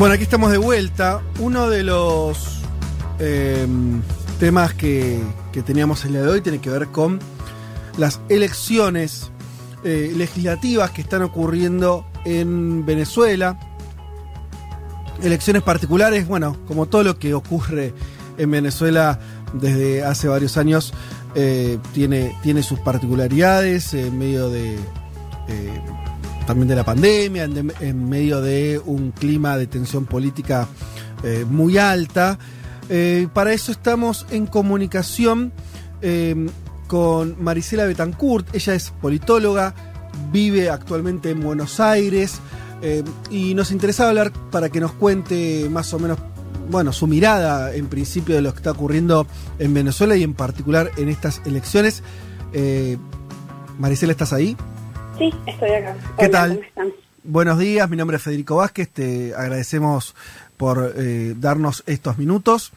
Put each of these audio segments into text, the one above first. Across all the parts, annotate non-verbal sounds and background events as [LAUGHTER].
Bueno, aquí estamos de vuelta. Uno de los eh, temas que, que teníamos el día de hoy tiene que ver con las elecciones eh, legislativas que están ocurriendo en Venezuela. Elecciones particulares, bueno, como todo lo que ocurre en Venezuela desde hace varios años, eh, tiene, tiene sus particularidades en medio de... también de la pandemia, en, medio de un clima de tensión política eh, muy alta. Eh, para eso estamos en comunicación eh, con Marisela Betancourt. Ella es politóloga, vive actualmente en Buenos Aires eh, y nos interesaba hablar para que nos cuente más o menos, bueno, su mirada en principio de lo que está ocurriendo en Venezuela y en particular en estas elecciones. Eh, Marisela, ¿estás ahí? Sí, estoy acá. ¿Qué Hola, tal? ¿Cómo están? Buenos días, mi nombre es Federico Vázquez, te agradecemos por eh, darnos estos minutos.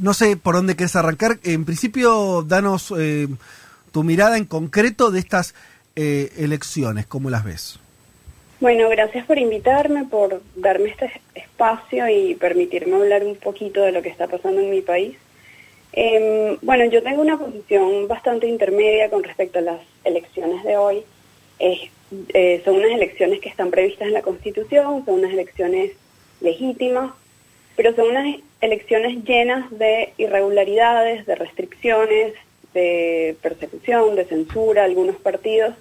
No sé por dónde querés arrancar. En principio, danos eh, tu mirada en concreto de estas eh, elecciones, ¿cómo las ves? Bueno, gracias por invitarme, por darme este espacio y permitirme hablar un poquito de lo que está pasando en mi país. Em, bueno, yo tengo una posición bastante intermedia con respecto a las elecciones de hoy. Eh, son unas elecciones que están previstas en la Constitución, son unas elecciones legítimas, pero son unas elecciones llenas de irregularidades, de restricciones, de persecución, de censura algunos partidos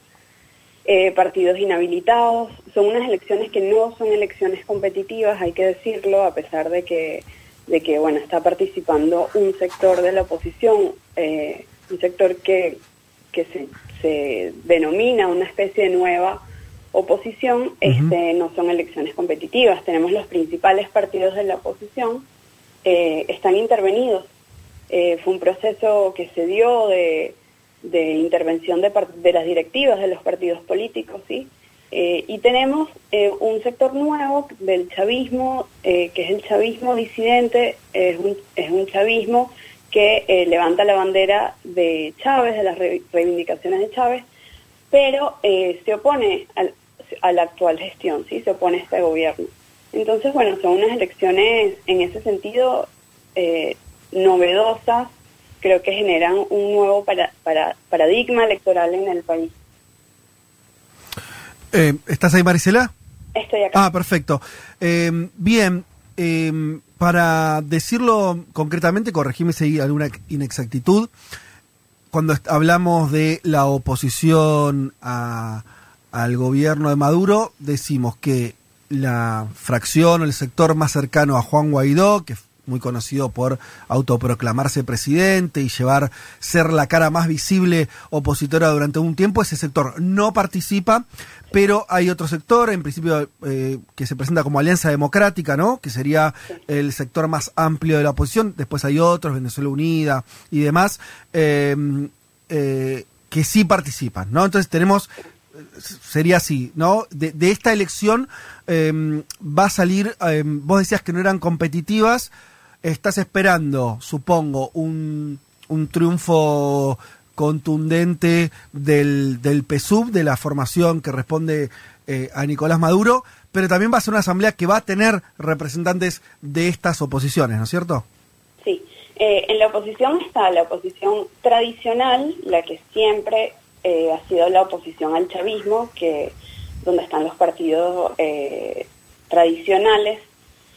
eh, partidos inhabilitados. Son unas elecciones que no son elecciones competitivas, hay que decirlo, a pesar de que, de que bueno, está participando un sector de la oposición, eh, un sector que, que se, se denomina una especie de nueva oposición, este, no son elecciones competitivas. Tenemos los principales partidos de la oposición, eh, están intervenidos. Eh, fue un proceso que se dio de, de intervención de, las directivas de los partidos políticos, ¿sí? Eh, y tenemos un sector nuevo del chavismo, que es el chavismo disidente, es un, es un chavismo que eh, levanta la bandera de Chávez, de las re- reivindicaciones de Chávez, pero eh, se opone al- a la actual gestión, ¿sí? Se opone a este gobierno. Entonces, bueno, son unas elecciones en ese sentido eh, novedosas, creo que generan un nuevo para, para- paradigma electoral en el país. Eh, ¿Estás ahí, Marisela? Estoy acá. Ah, perfecto. Eh, bien, eh, para decirlo concretamente, corregime si hay alguna inexactitud. Cuando hablamos de la oposición a- al gobierno de Maduro, decimos que la fracción o el sector más cercano a Juan Guaidó, que muy conocido por autoproclamarse presidente y llevar ser la cara más visible opositora durante un tiempo, ese sector no participa, pero hay otro sector, en principio, eh, que se presenta como Alianza Democrática, ¿no? Que sería el sector más amplio de la oposición. Después hay otros, Venezuela Unida y demás, eh, eh, que sí participan, ¿no? Entonces tenemos sería así, ¿no? De, esta elección eh, va a salir, eh, vos decías que no eran competitivas, estás esperando, supongo, un, un triunfo contundente del, del PSUV, de la formación que responde eh, a Nicolás Maduro, pero también va a ser una asamblea que va a tener representantes de estas oposiciones, ¿no es cierto? Sí, Eh, en la oposición está la oposición tradicional, la que siempre eh, ha sido la oposición al chavismo, que donde están los partidos eh, tradicionales.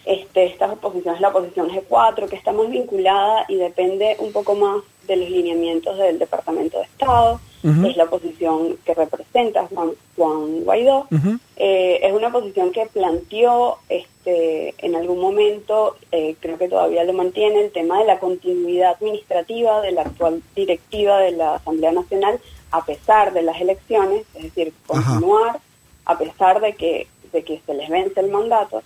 Este, esta oposición es la oposición G4, que está más vinculada y depende un poco más de los lineamientos del Departamento de Estado. Ujú. Es la oposición que representa Juan, Juan Guaidó. Eh, es una posición que planteó este, en algún momento, eh, creo que todavía lo mantiene, el tema de la continuidad administrativa de la actual directiva de la Asamblea Nacional a pesar de las elecciones, es decir, Ajá. continuar a pesar de que, de que se les vence el mandato,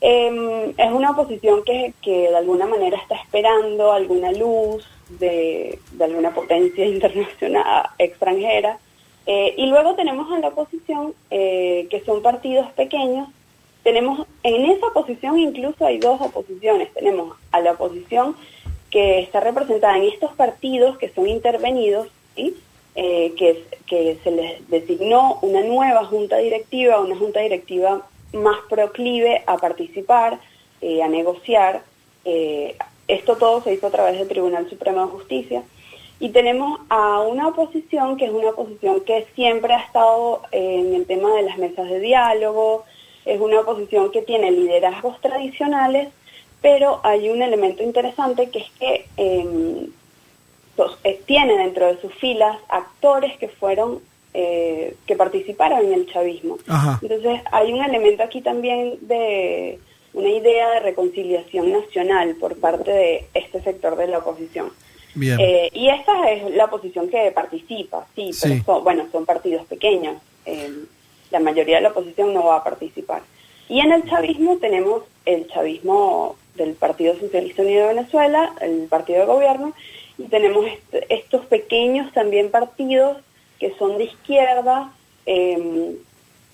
em, es una oposición que, que de alguna manera está esperando alguna luz de, de alguna potencia [LAUGHS] internacional extranjera. Eh, y luego tenemos a la oposición, eh, que son partidos pequeños. Tenemos, en esa oposición incluso hay dos oposiciones. Tenemos a la oposición que está representada en estos partidos que son intervenidos, ¿sí? Eh, que, que se les designó una nueva junta directiva, una junta directiva más proclive a participar, a negociar, esto todo se hizo a través del Tribunal Supremo de Justicia. Y tenemos a una oposición que es una oposición que siempre ha estado en el tema de las mesas de diálogo, es una oposición que tiene liderazgos tradicionales, pero hay un elemento interesante que es que em, eh, tiene dentro de sus filas actores que fueron, eh, que participaron en el chavismo. Entonces hay un elemento aquí también de una idea de reconciliación nacional por parte de este sector de la oposición. Eh, y esta es la oposición que participa, sí, pero Son, bueno, son partidos pequeños. Eh, la mayoría de la oposición no va a participar. Y en el chavismo tenemos el chavismo del Partido Socialista Unido de Venezuela, el partido de gobierno, y tenemos estos pequeños también partidos que son de izquierda, eh,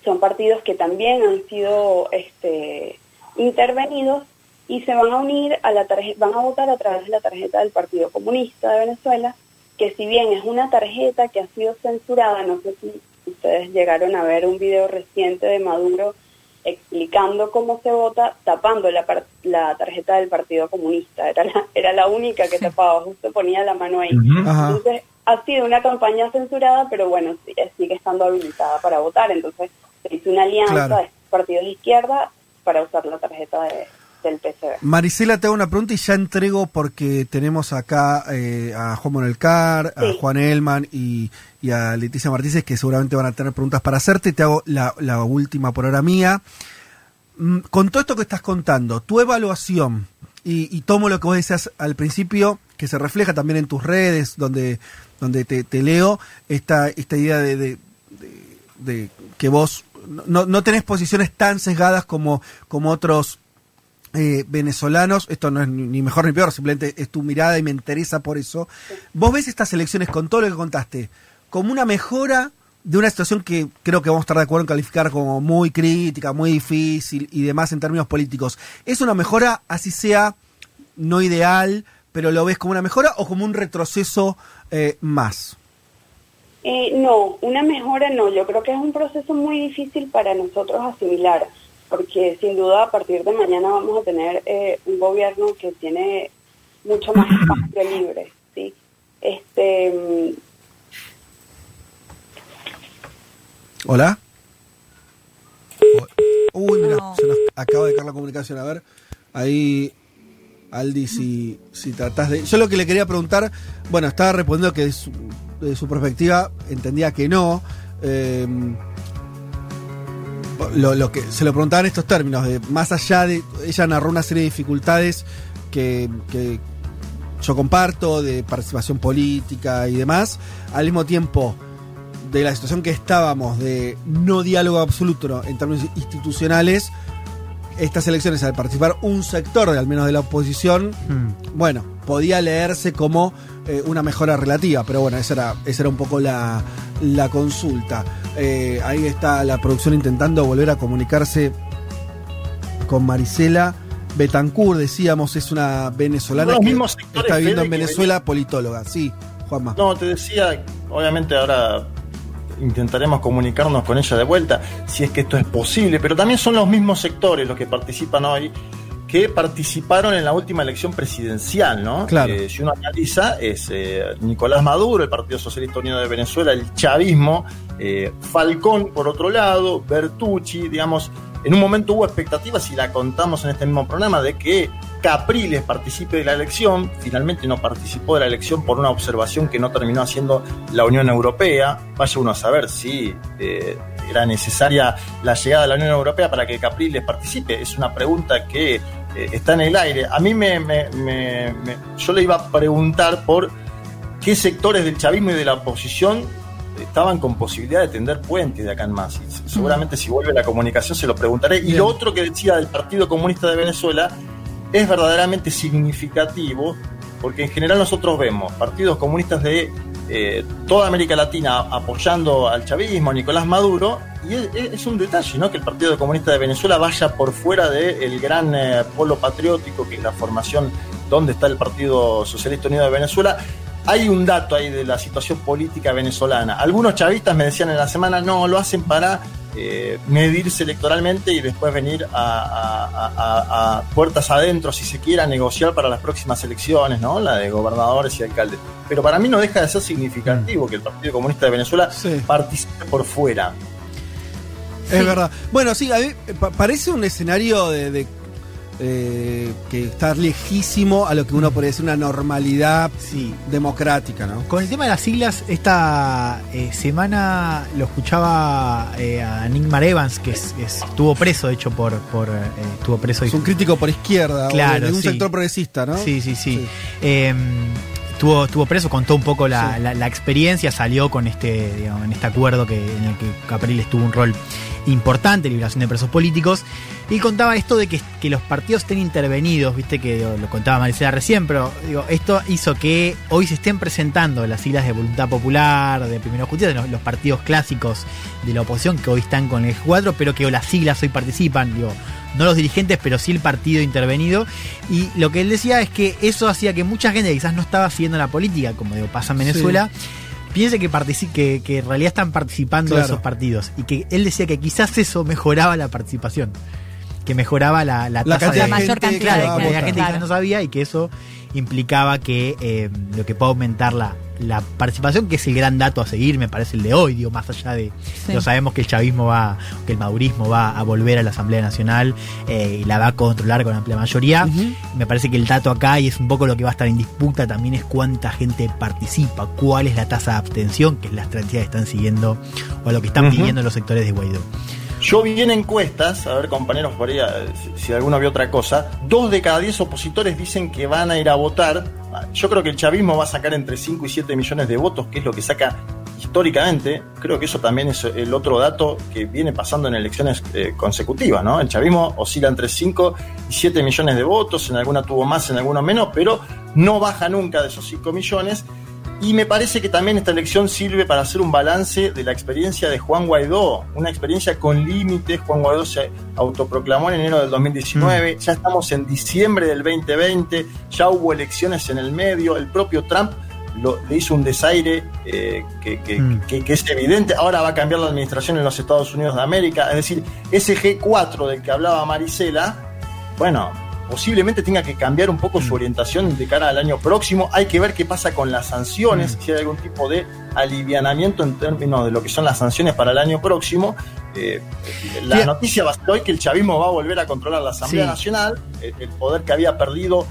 son partidos que también han sido este, intervenidos y se van a unir a la tarjeta, van a votar a través de la tarjeta del Partido Comunista de Venezuela, que si bien es una tarjeta que ha sido censurada, no sé si ustedes llegaron a ver un video reciente de Maduro explicando cómo se vota, tapando la, la tarjeta del Partido Comunista. Era la, era la única que tapaba, justo ponía la mano ahí. Entonces, ha sido una campaña censurada, pero bueno, sigue estando habilitada para votar. Entonces, se hizo una alianza de partidos de izquierda para usar la tarjeta del PCB. Marisela, te hago una pregunta y ya entrego porque tenemos acá eh, a Juan Monelcar, a Juan Elman y, a Leticia Martínez que seguramente van a tener preguntas para hacerte. Te hago la, última por ahora mía. Mm, con todo esto que estás contando, tu evaluación, y, tomo lo que vos decías al principio, que se refleja también en tus redes, donde, donde te, leo, esta, esta idea de, de que vos no, no tenés posiciones tan sesgadas como, como otros eh, venezolanos, esto no es ni mejor ni peor, simplemente es tu mirada y me interesa por eso. ¿Vos ves estas elecciones con todo lo que contaste como una mejora de una situación que creo que vamos a estar de acuerdo en calificar como muy crítica, muy difícil y demás en términos políticos? ¿Es una mejora, así sea, no ideal, pero lo ves como una mejora o como un retroceso eh, más? Eh, no, una mejora no. Yo creo que es un proceso muy difícil para nosotros asimilar, porque sin duda a partir de mañana vamos a tener eh, un gobierno que tiene mucho más [CLEARS THROAT] espacio libre, ¿sí? Este... Mm, Hola. Uy, mira, se nos acaba de caer la comunicación. A ver, ahí Aldi, si, si tratás de... Yo lo que le quería preguntar, bueno, estaba respondiendo que de su perspectiva, entendía que no. Eh, lo, que se lo preguntaba en estos términos, de más allá de. Ella narró una serie de dificultades que, yo comparto, de participación política y demás. Al mismo tiempo, de la situación que estábamos, de no diálogo absoluto en términos institucionales, estas elecciones, al participar un sector, de, al menos de la oposición, hmm. bueno, podía leerse como eh, una mejora relativa, pero bueno, esa era, esa era un poco la, consulta. Eh, ahí está la producción intentando volver a comunicarse con Marisela. Betancourt, decíamos, es una venezolana que está viviendo en Venezuela, politóloga. Sí, Juanma. No, te decía, obviamente ahora intentaremos comunicarnos con ella de vuelta, si es que esto es posible, pero también son los mismos sectores los que participan hoy que participaron en la última elección presidencial, ¿no? Claro. Eh, si uno analiza, es eh, Nicolás Maduro, el Partido Socialista Unido de Venezuela, el chavismo, eh, Falcón por otro lado, Bertucci, digamos, en un momento hubo expectativas, y la contamos en este mismo programa, de que Capriles participe de la elección, finalmente no participó de la elección por una observación que no terminó haciendo la Unión Europea, vaya uno a saber si era necesaria la llegada de la Unión Europea para que Capriles participe. Es una pregunta que eh, está en el aire. A mí me, yo le iba a preguntar por qué sectores del chavismo y de la oposición estaban con posibilidad de tender puentes de acá en más. Y seguramente si vuelve la comunicación se lo preguntaré. Y lo otro que decía del Partido Comunista de Venezuela es verdaderamente significativo, porque en general nosotros vemos partidos comunistas de eh, toda América Latina apoyando al chavismo, a Nicolás Maduro, y es, un detalle, ¿no? Que el Partido Comunista de Venezuela vaya por fuera del gran eh, polo patriótico, que es la formación donde está el Partido Socialista Unido de Venezuela. Hay un dato ahí de la situación política venezolana. Algunos chavistas me decían en la semana, no, lo hacen para eh, medirse electoralmente y después venir a, puertas adentro, si se quiera, negociar para las próximas elecciones, ¿no? La de gobernadores y alcaldes. Pero para mí no deja de ser significativo que el Partido Comunista de Venezuela participe por fuera. Es verdad. Bueno, sí, a mí parece un escenario de eh, que está lejísimo a lo que uno podría decir una normalidad democrática, ¿no? Con el tema de las siglas, esta eh, semana lo escuchaba eh, a Nick Evans, que estuvo preso, de hecho, por. por estuvo preso. Es un crítico por izquierda, claro, de un sector progresista, ¿no? Sí, sí, sí. Em, estuvo, preso, contó un poco la, experiencia, salió con este, en este acuerdo que, en el que Capriles tuvo un rol importante, liberación de presos políticos, y contaba esto de que, los partidos estén intervenidos, viste que lo contaba Maricela recién, pero digo, esto hizo que hoy se estén presentando las siglas de Voluntad Popular, de Primero Justicia, de los, partidos clásicos de la oposición que hoy están con el G4, pero que las siglas hoy participan, digo, no los dirigentes, pero sí el partido intervenido. Y lo que él decía es que eso hacía que mucha gente quizás no estaba siguiendo la política, como digo, pasa en Venezuela, piense que, que, que, en realidad están participando de esos partidos. Y que él decía que quizás eso mejoraba la participación. Que mejoraba la, la, tasa de, mayor cantidad de, gente que no sabía y que eso implicaba que eh, lo que puede aumentar la, la participación, que es el gran dato a seguir, me parece el de hoy, digo, más allá de, lo sabemos que el chavismo va, que el madurismo va a volver a la Asamblea Nacional eh, y la va a controlar con amplia mayoría. Me parece que el dato acá, y es un poco lo que va a estar en disputa, también es cuánta gente participa, cuál es la tasa de abstención, que es la estrategia que están siguiendo o lo que están pidiendo los sectores de Guaidó. Yo vi en encuestas, a ver compañeros por ahí, si alguno vio otra cosa, dos de cada diez opositores dicen que van a ir a votar. Yo creo que el chavismo va a sacar entre 5 y 7 millones de votos, que es lo que saca históricamente. Creo que eso también es el otro dato que viene pasando en elecciones eh, consecutivas, ¿no? El chavismo oscila entre 5 y 7 millones de votos, en alguna tuvo más, en alguna menos, pero no baja nunca de esos 5 millones. Y me parece que también esta elección sirve para hacer un balance de la experiencia de Juan Guaidó, una experiencia con límites. Juan Guaidó se autoproclamó en enero del 2019, mm. ya estamos en diciembre del 2020, ya hubo elecciones en el medio, el propio Trump le hizo un desaire eh, mm. que, que, es evidente. Ahora va a cambiar la administración en los Estados Unidos de América. Es decir, ese G4 del que hablaba Marisela, bueno, posiblemente tenga que cambiar un poco su mm. orientación de cara al año próximo. Hay que ver qué pasa con las sanciones, mm. si hay algún tipo de alivianamiento en términos de lo que son las sanciones para el año próximo. Eh, la noticia va a ser hoy que el chavismo va a volver a controlar la Asamblea Nacional, el poder que había perdido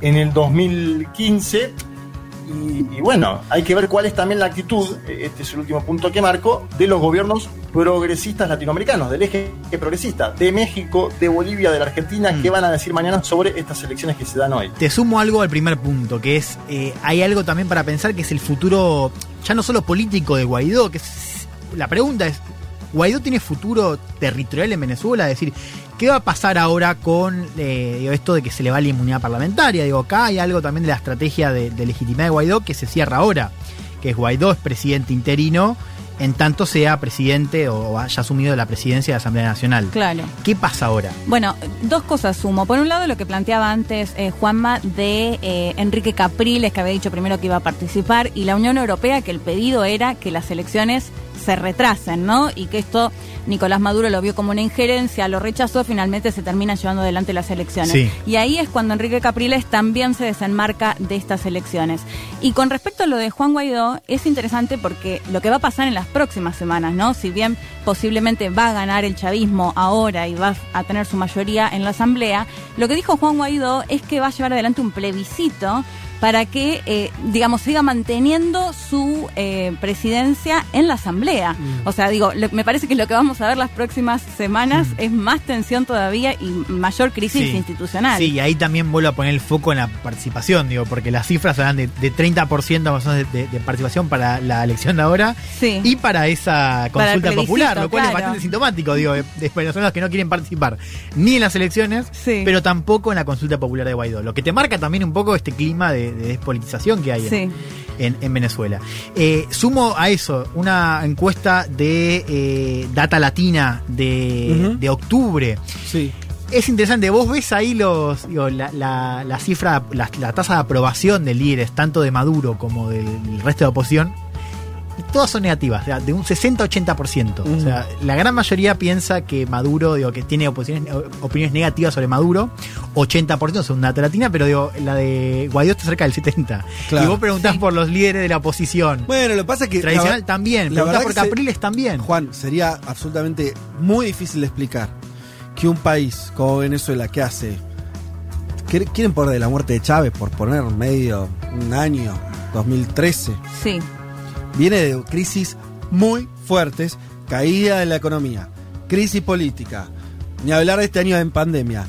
en el 2015 y, bueno, hay que ver cuál es también la actitud, eh, este es el último punto que marco, de los gobiernos progresistas latinoamericanos, del eje progresista, de México, de Bolivia, de la Argentina, mm. qué van a decir mañana sobre estas elecciones que se dan hoy. Te sumo algo al primer punto, que es, eh, hay algo también para pensar que es el futuro, ya no solo político de Guaidó, que la pregunta es, ¿Guaidó tiene futuro territorial en Venezuela? Es decir, ¿Qué va a pasar ahora con eh, esto de que se le va la inmunidad parlamentaria? Digo, acá hay algo también de la estrategia de, legitimidad de Guaidó que se cierra ahora, que es Guaidó es presidente interino, en tanto sea presidente o haya asumido la presidencia de la Asamblea Nacional. Claro. ¿Qué pasa ahora? Bueno, dos cosas sumo. Por un lado, lo que planteaba antes eh, Juanma de eh, Enrique Capriles, que había dicho primero que iba a participar, y la Unión Europea, que el pedido era que las elecciones se retrasen, ¿no? Y que esto Nicolás Maduro lo vio como una injerencia, lo rechazó, finalmente se termina llevando adelante las elecciones. Y ahí es cuando Enrique Capriles también se desenmarca de estas elecciones. Y con respecto a lo de Juan Guaidó, es interesante porque lo que va a pasar en las próximas semanas, ¿no? Si bien posiblemente va a ganar el chavismo ahora y va a tener su mayoría en la Asamblea, lo que dijo Juan Guaidó es que va a llevar adelante un plebiscito para que, eh, digamos, siga manteniendo su eh, presidencia en la Asamblea. Mm. O sea, digo, le- me parece que lo que vamos a ver las próximas semanas es más tensión todavía y mayor crisis Sí. institucional. Sí, y ahí también vuelvo a poner el foco en la participación, digo, porque las cifras hablan de, de 30% más o menos de, de- de participación para la elección de ahora Sí. y para esa consulta popular, lo cual es bastante sintomático, digo, de, de venezolanos que no quieren participar ni en las elecciones, Sí. pero tampoco en la consulta popular de Guaidó. Lo que te marca también un poco este clima de, de despolitización que hay en- Sí. en, en Venezuela. Eh, sumo a eso una encuesta de eh, Data Latina de, de octubre. Sí. Es interesante, vos ves ahí los, digo, la, la- la cifra, la, la tasa de aprobación de líderes, tanto de Maduro como del resto de oposición, y todas son negativas, o sea, de un 60-80%. O sea, la gran mayoría piensa que Maduro, digo, que tiene oposiciones- opiniones negativas sobre Maduro, 80% son data latina, pero digo, la de Guaidó está cerca del 70%. Claro. Y vos preguntás por los líderes de la oposición. Bueno, lo que pasa es que. Tradicional la- también, preguntás por se- Capriles también. Juan, sería absolutamente muy difícil de explicar que un país como Venezuela que hace. ¿Quieren poner de la muerte de Chávez por poner medio un año, 2013? Sí. Viene de crisis muy fuertes, caída de la economía, crisis política, ni hablar de este año en pandemia.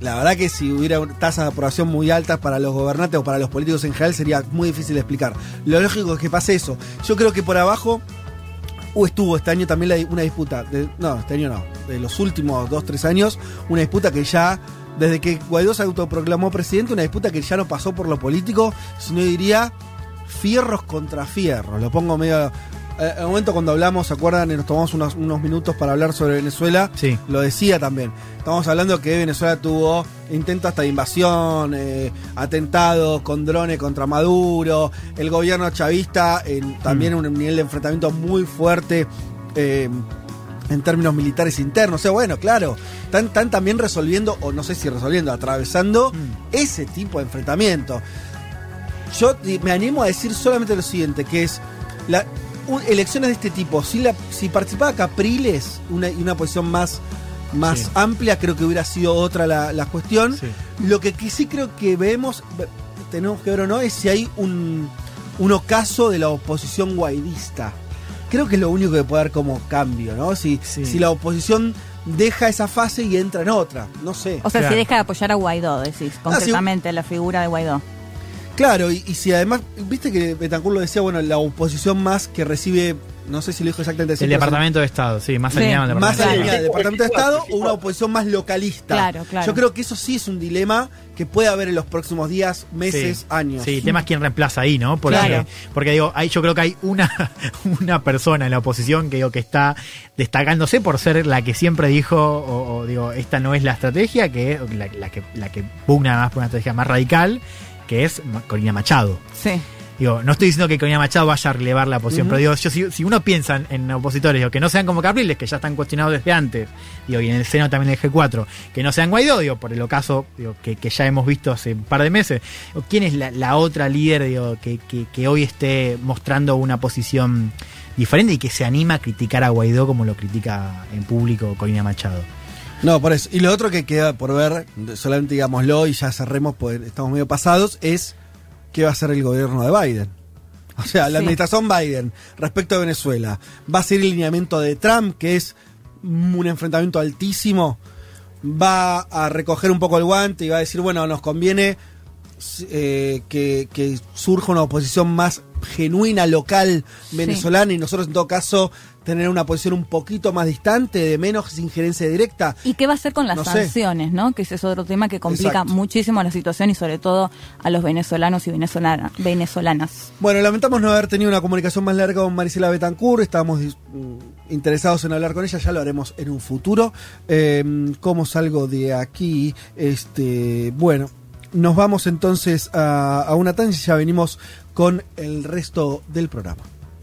La verdad que si hubiera tasas de aprobación muy altas para los gobernantes o para los políticos en general sería muy difícil de explicar. Lo lógico es que pase eso. Yo creo que por abajo uh, estuvo este año también una disputa, no, este año no, de los últimos dos, tres años, una disputa que ya, desde que Guaidó se autoproclamó presidente, una disputa que ya no pasó por lo político, sino diría fierros contra fierros. Lo pongo medio. eh, En el momento cuando hablamos, ¿se acuerdan? Y nos tomamos unos, unos minutos para hablar sobre Venezuela. Sí. Lo decía también. Estamos hablando que Venezuela tuvo intentos hasta de invasión, eh, atentados con drones contra Maduro, el gobierno chavista en también un nivel de enfrentamiento muy fuerte. eh, en términos militares internos, o sea, bueno, claro, están, están también resolviendo, o no sé si resolviendo, atravesando ese tipo de enfrentamiento. Yo me animo a decir solamente lo siguiente, que es la, un- elecciones de este tipo, si, la, si participaba Capriles una, y una posición más, más Sí. amplia, creo que hubiera sido otra la, la cuestión. Sí. Lo que, que sí creo que vemos, ve- tenemos que ver o no, es si hay un, un ocaso de la oposición guaidista. Creo que es lo único que puede dar como cambio, ¿no? Si, Sí. si la oposición deja esa fase y entra en otra, no sé. O sea, Claro. si deja de apoyar a Guaidó, decís, concretamente la figura de Guaidó. Claro, y, y si además, viste que Betancourt lo decía, bueno, la oposición más que recibe, no sé si lo dijo exactamente así, El Departamento de Estado, sí, más Sí. alineado al más Departamento de alineada Estado. del Departamento de Estado o una oposición más localista. Claro, claro. Yo creo que eso sí es un dilema que puede haber en los próximos días, meses, Sí. años. Sí, el tema es quién reemplaza ahí, ¿no? Porque, Claro. porque digo, ahí yo creo que hay una, [LAUGHS] una persona en la oposición que digo que está destacándose por ser la que siempre dijo, o, o, digo, esta no es la estrategia, que es la, la que la que pugna más por una estrategia más radical, que es Corina Machado. Sí. Digo, no estoy diciendo que Corina Machado vaya a relevar la posición, pero digo, yo, si, si uno piensa en, en opositores, digo, que no sean como Capriles, que ya están cuestionados desde antes, digo, y en el seno también del G4, que no sean Guaidó, digo, por el ocaso digo, que, que ya hemos visto hace un par de meses, digo, ¿quién es la, la otra líder digo, que, que, que hoy esté mostrando una posición diferente y que se anima a criticar a Guaidó como lo critica en público Corina Machado? No, por eso. Y lo otro que queda por ver, solamente digámoslo y ya cerremos, porque estamos medio pasados, es qué va a hacer el gobierno de Biden. O sea, la Sí. administración Biden respecto a Venezuela, ¿va a ser el lineamiento de Trump, que es un enfrentamiento altísimo? ¿Va a recoger un poco el guante y va a decir, bueno, nos conviene eh, que, que surja una oposición más genuina, local, venezolana, y nosotros en todo caso tener una posición un poquito más distante, de menos injerencia directa? ¿Y qué va a hacer con las No sé. sanciones, no? Que ese es otro tema que complica Exacto. muchísimo la situación y sobre todo a los venezolanos y venezolana- venezolanas. Bueno, lamentamos no haber tenido una comunicación más larga con Marisela Betancourt. Estábamos mm, interesados en hablar con ella, ya lo haremos en un futuro. Eh, ¿Cómo salgo de aquí? Este, bueno, nos vamos entonces a, a una tanda y ya venimos con el resto del programa.